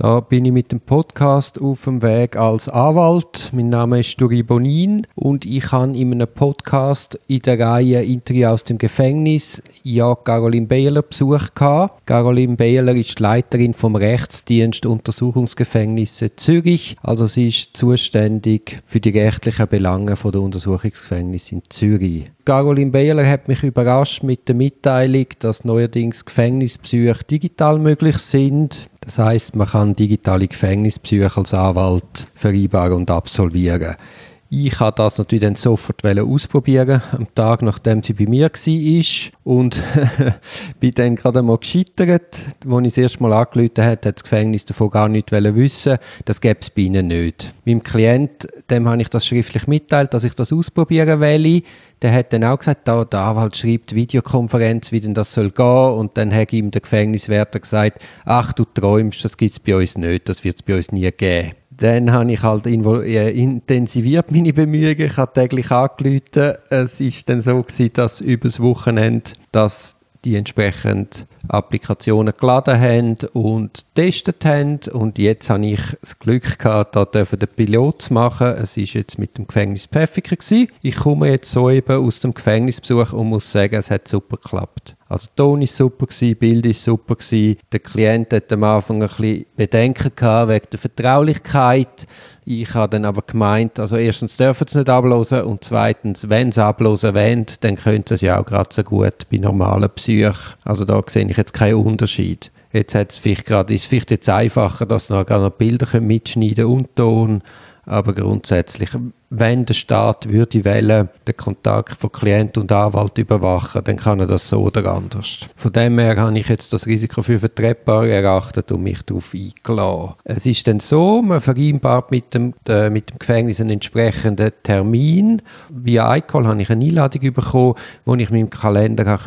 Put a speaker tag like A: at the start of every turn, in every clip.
A: Da bin ich mit dem Podcast auf dem Weg als Anwalt. Mein Name ist Duri Bonin und ich habe in einem Podcast in der Reihe Interview aus dem Gefängnis ja Caroline Behler besucht. Caroline Behler ist Leiterin vom Rechtsdienst Untersuchungsgefängnisse Zürich. Also sie ist zuständig für die rechtlichen Belange der Untersuchungsgefängnisse in Zürich. Caroline Behler hat mich überrascht mit der Mitteilung, dass neuerdings Gefängnisbesuche digital möglich sind. Das heißt, man kann digitale Gefängnispsyche als Anwalt vereinbaren und absolvieren. Ich habe das natürlich dann sofort ausprobieren, am Tag nachdem sie bei mir war. Und bin dann gerade mal gescheitert. Als ich das erste Mal angerufen habe, hat das Gefängnis davon gar nicht wissen Das gäbe es bei ihnen nicht. Meinem Klient, dem habe ich das schriftlich mitteilt, dass ich das ausprobieren will. Der hat dann auch gesagt, da, der Anwalt schreibt Videokonferenz, wie denn das soll gehen. Und dann hat ihm der Gefängniswärter gesagt, ach, du träumst, das gibt es bei uns nicht, das wird es bei uns nie geben dann habe ich halt äh, intensiviert meine Bemühungen. Ich habe täglich angerufen. Es ist dann so gewesen, dass über das Wochenende dass die entsprechend Applikationen geladen haben und getestet haben. Und jetzt habe ich das Glück gehabt, da den Pilot zu machen. Es ist jetzt mit dem Gefängnis Pfäffiker gewesen. Ich komme jetzt so eben aus dem Gefängnisbesuch und muss sagen, es hat super geklappt. Also Ton ist super gewesen, Bild ist super gewesen. Der Klient hat am Anfang ein bisschen Bedenken gehabt wegen der Vertraulichkeit. Ich habe dann aber gemeint, also erstens dürfen sie nicht ablosen und zweitens, wenn sie ablosen wollen, dann können sie es ja auch gerade so gut bei normalen Psych. Also da sehe ich jetzt keinen Unterschied. Jetzt hat es vielleicht gerade, ist es vielleicht jetzt einfacher, dass sie noch Bilder mitschneiden und Ton aber grundsätzlich, wenn der Staat würde wählen, den Kontakt von Klient und Anwalt überwachen, dann kann er das so oder anders. Von dem her habe ich jetzt das Risiko für vertretbar erachtet und mich darauf eingeladen. Es ist dann so, man vereinbart mit dem, äh, mit dem Gefängnis einen entsprechenden Termin. Via iCall habe ich eine Einladung bekommen, wo ich meinem Kalender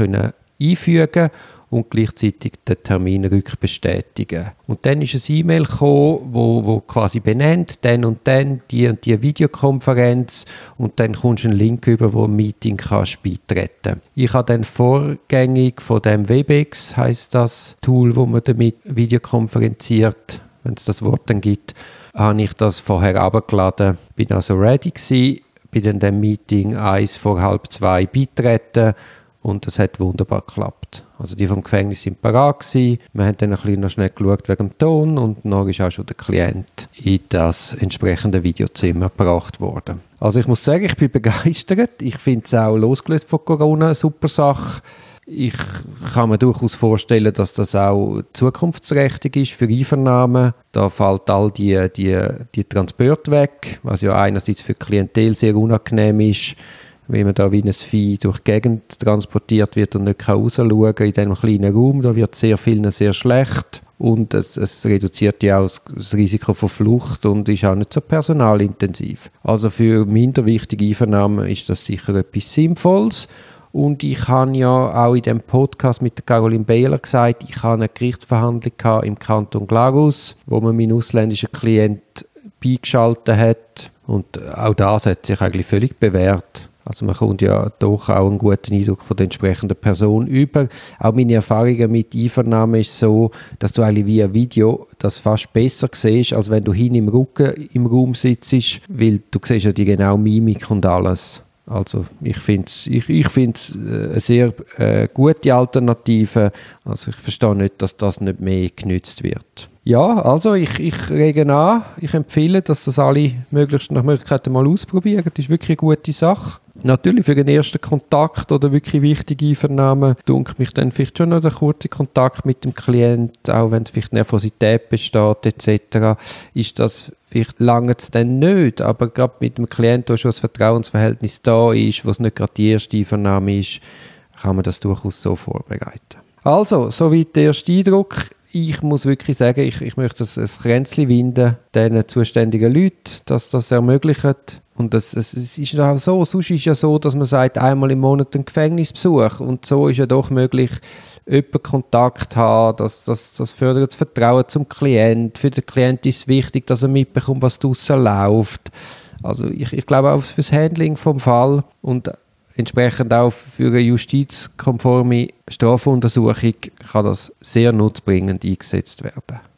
A: einfügen konnte und gleichzeitig den Termin rückbestätigen. Und dann ist ein E-Mail gekommen, wo, wo quasi benennt, dann und dann die und die Videokonferenz und dann kommst du einen Link über, wo ein Meeting kannst beitreten. Ich habe dann vorgängig von dem Webex, heißt das Tool, wo man damit videokonferenziert, wenn es das Wort dann gibt, habe ich das vorher abgeladen, bin also ready gewesen, bin dann dem Meeting eins vor halb zwei beitreten und das hat wunderbar geklappt. Also die vom Gefängnis sind parat gewesen. Wir haben dann ein bisschen noch schnell geschaut wegen dem Ton und dann ist auch schon der Klient in das entsprechende Videozimmer gebracht worden. Also ich muss sagen, ich bin begeistert. Ich finde es auch losgelöst von Corona eine super Sache. Ich kann mir durchaus vorstellen, dass das auch zukunftsträchtig ist für Einvernahmen. Da fällt all die, die, die Transport weg, was ja einerseits für Klientel sehr unangenehm ist wie man da wie ein Vieh durch die Gegend transportiert wird und nicht rausschauen kann in diesem kleinen Raum. Da wird sehr vielen sehr schlecht und es, es, reduziert ja auch das Risiko von Flucht und ist auch nicht so personalintensiv. Also für minder wichtige Einvernahmen ist das sicher etwas Sinnvolles. Und ich habe ja auch in dem Podcast mit Caroline Behler gesagt, ich habe eine Gerichtsverhandlung im Kanton Glarus, wo man meinen ausländischen Klient beigeschaltet hat. Und auch das hat sich eigentlich völlig bewährt. Also man kommt ja doch auch einen guten Eindruck von der entsprechenden Person über. Auch meine Erfahrungen mit Einvernahme ist so, dass du eigentlich via Video das fast besser siehst, als wenn du hin im Rücken im Raum sitzt, weil du siehst ja die genaue Mimik und alles. Also ich finde es ich, ich äh, eine sehr äh, gute Alternative. Also ich verstehe nicht, dass das nicht mehr genützt wird. Ja, also ich, ich rege an, ich empfehle, dass das alle möglichst nach Möglichkeit mal ausprobieren. Das ist wirklich eine gute Sache. Natürlich für den ersten Kontakt oder wirklich wichtige Einvernahmen dunkelt mich dann vielleicht schon noch der kurze Kontakt mit dem Klient, auch wenn es vielleicht Nervosität besteht etc., ist das vielleicht lange es dann nicht, aber gerade mit dem Klient, wo schon das Vertrauensverhältnis da ist, wo es nicht gerade die erste Einvernahme ist, kann man das durchaus so vorbereiten. Also, soweit der erste Eindruck ich muss wirklich sagen, ich, ich möchte ein Kränzchen winden, den zuständigen Leuten, dass das ermöglicht. Und es, es, es ist auch so, sonst ist ja so, dass man sagt, einmal im Monat einen Gefängnisbesuch. Und so ist ja doch möglich, jemanden Kontakt haben, das, das, das fördert das Vertrauen zum Klient. Für den Klient ist es wichtig, dass er mitbekommt, was draussen läuft. Also ich, ich glaube auch fürs Handling vom Fall und entsprechend auch für eine justizkonforme Strafuntersuchung kann das sehr nutzbringend eingesetzt werden.